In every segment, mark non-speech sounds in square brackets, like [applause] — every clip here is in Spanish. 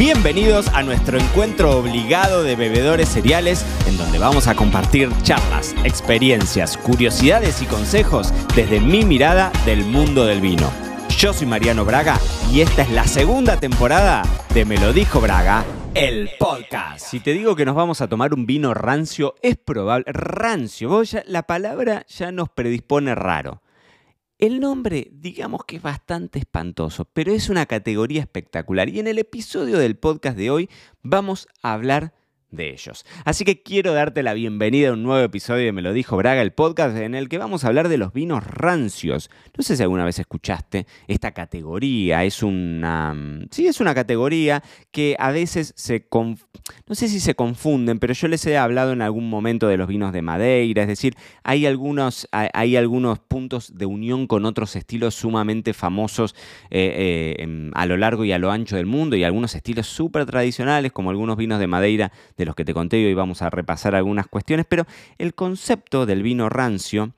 Bienvenidos a nuestro encuentro obligado de bebedores cereales, en donde vamos a compartir charlas, experiencias, curiosidades y consejos desde mi mirada del mundo del vino. Yo soy Mariano Braga y esta es la segunda temporada de Me lo dijo Braga, el podcast. Si te digo que nos vamos a tomar un vino rancio, es probable. Rancio, vos la palabra ya nos predispone raro. El nombre, digamos que es bastante espantoso, pero es una categoría espectacular. Y en el episodio del podcast de hoy vamos a hablar de ellos. Así que quiero darte la bienvenida a un nuevo episodio de Me lo dijo Braga, el podcast en el que vamos a hablar de los vinos rancios. No sé si alguna vez escuchaste esta categoría, es una... Sí, es una categoría que a veces se... No sé si se confunden, pero yo les he hablado en algún momento de los vinos de Madeira, es decir, hay algunos, hay, algunos puntos de unión con otros estilos sumamente famosos eh, eh, a lo largo y a lo ancho del mundo y algunos estilos súper tradicionales como algunos vinos de Madeira de los que te conté y hoy vamos a repasar algunas cuestiones, pero el concepto del vino rancio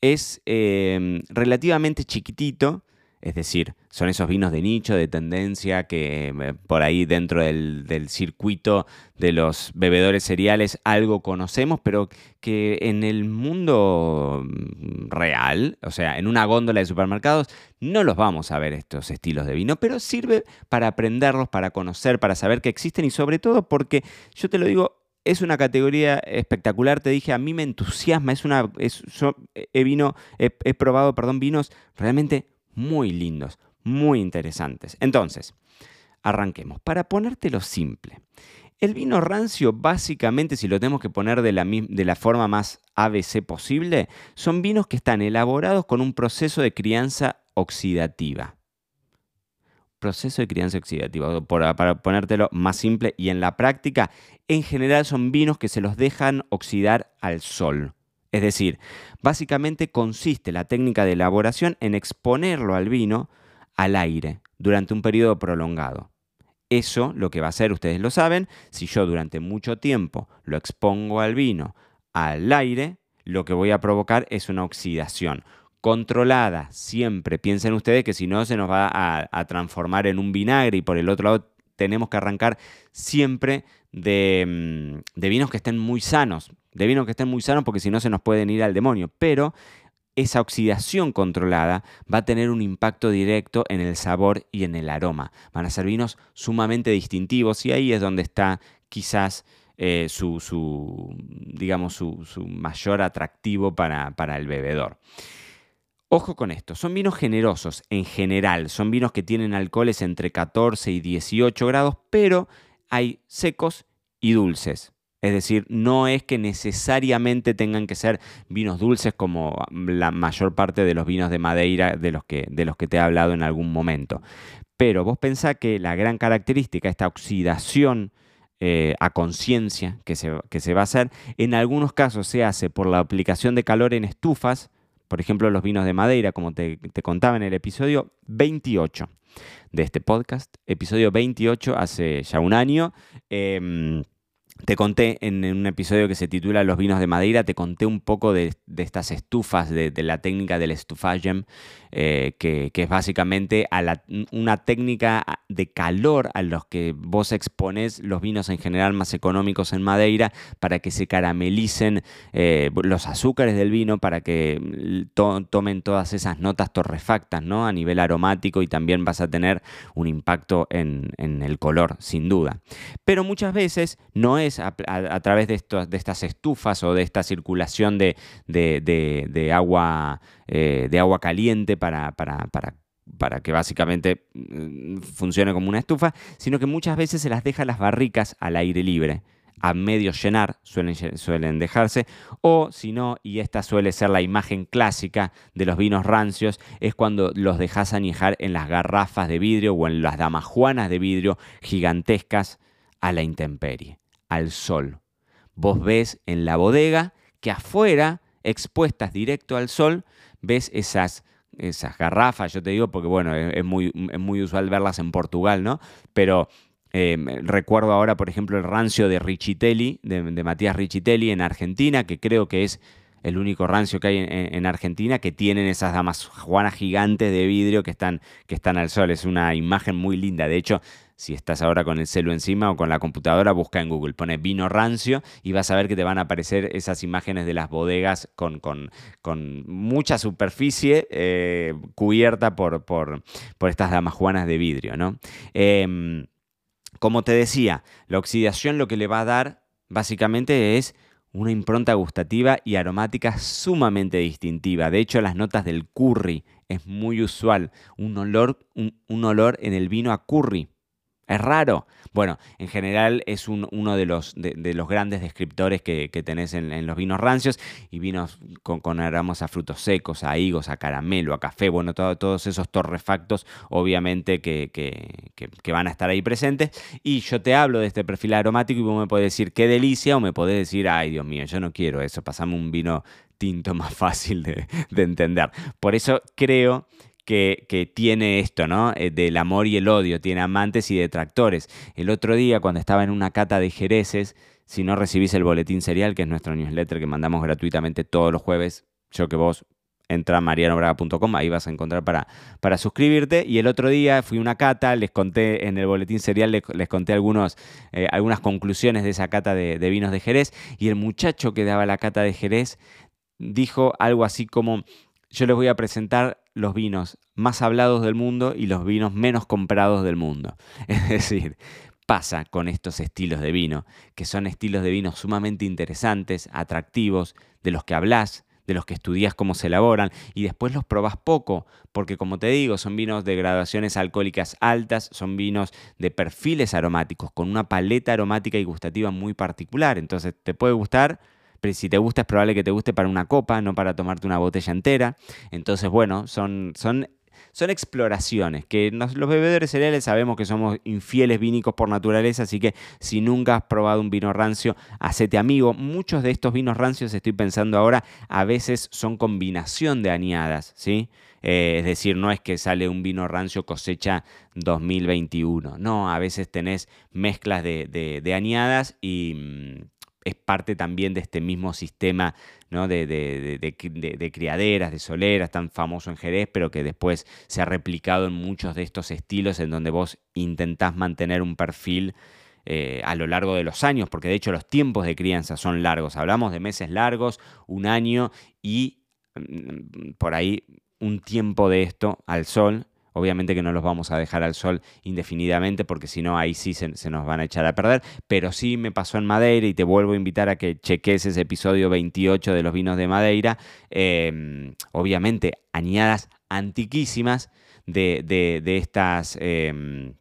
es eh, relativamente chiquitito, es decir, son esos vinos de nicho, de tendencia, que eh, por ahí dentro del, circuito de los bebedores cereales algo conocemos, pero que en el mundo mm, real, o sea, en una góndola de supermercados, no los vamos a ver estos estilos de vino, pero sirve para aprenderlos, para conocer, para saber que existen y sobre todo porque, yo te lo digo, es una categoría espectacular, te dije, a mí me entusiasma, es una, yo he, vino, he, he probado, perdón, vinos realmente muy lindos, muy interesantes. Entonces, arranquemos. Para ponértelo simple, el vino rancio, básicamente, si lo tenemos que poner de la, forma más ABC posible, son vinos que están elaborados con un proceso de crianza oxidativa. Proceso de crianza oxidativa, para ponértelo más simple y en la práctica, en general son vinos que se los dejan oxidar al sol. Es decir, básicamente consiste la técnica de elaboración en exponerlo al vino al aire durante un periodo prolongado. Eso lo que va a hacer, ustedes lo saben, si yo durante mucho tiempo lo expongo al vino al aire, lo que voy a provocar es una oxidación controlada. Siempre piensen ustedes que si no se nos va a, transformar en un vinagre y por el otro lado tenemos que arrancar siempre de, mm, de vinos que estén muy sanos, de vinos que estén muy sanos porque si no se nos pueden ir al demonio. Pero esa oxidación controlada va a tener un impacto directo en el sabor y en el aroma. Van a ser vinos sumamente distintivos y ahí es donde está quizás eh, su, su, digamos, su, mayor atractivo para, para el bebedor. Ojo con esto, son vinos generosos en general, son vinos que tienen alcoholes entre 14 y 18 grados, pero hay secos y dulces. Es decir, no es que necesariamente tengan que ser vinos dulces como la mayor parte de los vinos de Madeira de los que, de los que te he hablado en algún momento. Pero vos pensá que la gran característica, esta oxidación eh, a conciencia que se, que se va a hacer, en algunos casos se hace por la aplicación de calor en estufas, por ejemplo los vinos de Madeira, como te, te contaba en el episodio 28 de este podcast, episodio 28 hace ya un año. em, te conté en un episodio que se titula Los vinos de Madeira, te conté un poco de, estas estufas, de, la técnica del estufagem, eh, que, es básicamente una técnica de calor a los que vos exponés los vinos en general más económicos en Madeira para que se caramelicen eh, los azúcares del vino, para que mm, to- tomen todas esas notas torrefactas ¿no? a nivel aromático y también vas a tener un impacto en el color, sin duda. Pero muchas veces no es a, través de, estas estufas o de esta circulación de, agua, eh, de agua caliente para, para- para- para que básicamente mm, funcione como una estufa, sino que muchas veces se las deja las barricas al aire libre. A medio llenar suelen, suelen dejarse, o si no, y esta suele ser la imagen clásica de los vinos rancios, es cuando los dejas añejar en las garrafas de vidrio o en las damajuanas de vidrio gigantescas a la intemperie, al sol. Vos ves en la bodega que afuera, expuestas directo al sol, ves esas, esas garrafas, yo te digo porque bueno, es, muy, es muy usual verlas en Portugal, ¿no? Pero eh, recuerdo ahora, por ejemplo, el rancio de Richitelli, de, de Matías Richitelli en Argentina, que creo que es el único rancio que hay en, Argentina, que tienen esas damas juanas gigantes de vidrio que están, que están al sol. Es una imagen muy linda. De hecho, si estás ahora con el celo encima o con la computadora, busca en Google, pone vino rancio y vas a ver que te van a aparecer esas imágenes de las bodegas con, mucha superficie eh, cubierta por, estas damas juanas de vidrio. ¿no? Em, como te decía, la oxidación lo que le va a dar básicamente es una impronta gustativa y aromática sumamente distintiva. De hecho, las notas del curry es muy usual. Un, olor en el vino a curry. Es raro. Bueno, en general es uno de los, de, los, grandes descriptores que, tenés en, los vinos rancios y vinos con, con, a frutos secos, a higos, a caramelo, a café, bueno, todos esos torrefactos obviamente que, van a estar ahí presentes. Y yo te hablo de este perfil aromático y vos me podés decir qué delicia o me podés decir, ay Dios mío, yo no quiero eso, pasame un vino tinto [laughs] más fácil de entender. Por eso creo que, tiene esto, ¿no? Eh, del amor y el odio, tiene amantes y detractores. El otro día, cuando estaba en una cata de jereces, si no recibís el boletín serial, que es nuestro newsletter que mandamos gratuitamente todos los jueves, yo que vos entra a marianobraga.com, ahí vas a encontrar para, para suscribirte. Y el otro día fui a una cata, les conté en el boletín serial, les, conté algunos, eh, algunas conclusiones de esa cata de, de, vinos de Jerez. Y el muchacho que daba la cata de Jerez dijo algo así como, yo les voy a presentar los vinos más hablados del mundo y los vinos menos comprados del mundo. [laughs] Es decir, pasa con estos estilos de vino, que son estilos de vino sumamente interesantes, atractivos, de los que hablas, de los que estudias cómo se elaboran y después los probás poco, porque como te digo, son vinos de graduaciones alcohólicas altas, son vinos de perfiles aromáticos, con una paleta aromática y gustativa muy particular. Entonces, te puede gustar, pero si te gusta es probable que te guste para una copa, no para tomarte una botella entera. Entonces, bueno, son, son son exploraciones, que los bebedores cereales sabemos que somos infieles vínicos por naturaleza, así que si nunca has probado un vino rancio, hacete amigo. Muchos de estos vinos rancios, estoy pensando ahora, a veces son combinación de añadas, ¿sí? Eh, es decir, no es que sale un vino rancio cosecha 2021, no, a veces tenés mezclas de añadas y mm, es parte también de este mismo sistema ¿no? de, de, criaderas, de soleras, tan famoso en Jerez, pero que después se ha replicado en muchos de estos estilos en donde vos intentás mantener un perfil eh, a lo largo de los años, porque de hecho los tiempos de crianza son largos. Hablamos de meses largos, un año y mm, por ahí un tiempo de esto al sol Obviamente que no los vamos a dejar al sol indefinidamente porque si no ahí sí se, nos van a echar a perder. Pero sí me pasó en Madeira y te vuelvo a invitar a que cheques ese episodio 28 de los vinos de Madeira. Em, obviamente añadas antiquísimas de, de, estas... Em,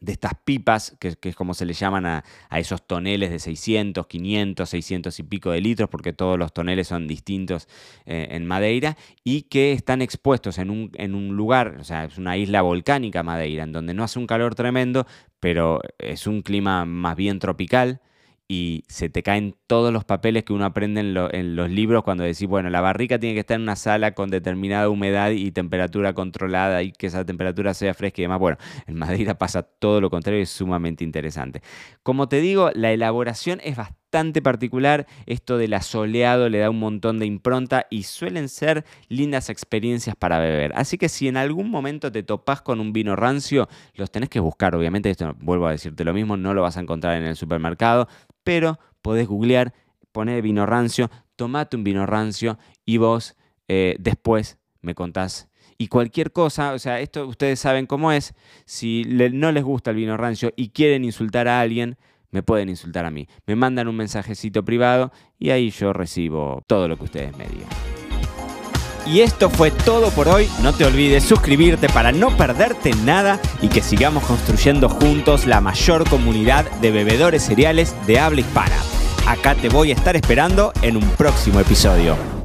de estas pipas, que, es como se le llaman a, esos toneles de 600, 500, 600 y pico de litros, porque todos los toneles son distintos eh, en Madeira, y que están expuestos en un, en un lugar, o sea, es una isla volcánica Madeira, en donde no hace un calor tremendo, pero es un clima más bien tropical, y se te caen todos los papeles que uno aprende en, los libros cuando decís, bueno, la barrica tiene que estar en una sala con determinada humedad y temperatura controlada y que esa temperatura sea fresca y demás. Bueno, en Madeira pasa todo lo contrario y es sumamente interesante. Como te digo, la elaboración es bastante particular. Esto del asoleado le da un montón de impronta y suelen ser lindas experiencias para beber. Así que si en algún momento te topas con un vino rancio, los tenés que buscar. Obviamente, esto vuelvo a decirte lo mismo, no lo vas a encontrar en el supermercado pero podés googlear, poner vino rancio, tomate un vino rancio y vos eh, después me contás. Y cualquier cosa, o sea, esto ustedes saben cómo es, si no les gusta el vino rancio y quieren insultar a alguien, me pueden insultar a mí. Me mandan un mensajecito privado y ahí yo recibo todo lo que ustedes me digan. Y esto fue todo por hoy. No te olvides suscribirte para no perderte nada y que sigamos construyendo juntos la mayor comunidad de bebedores cereales de habla hispana. Acá te voy a estar esperando en un próximo episodio.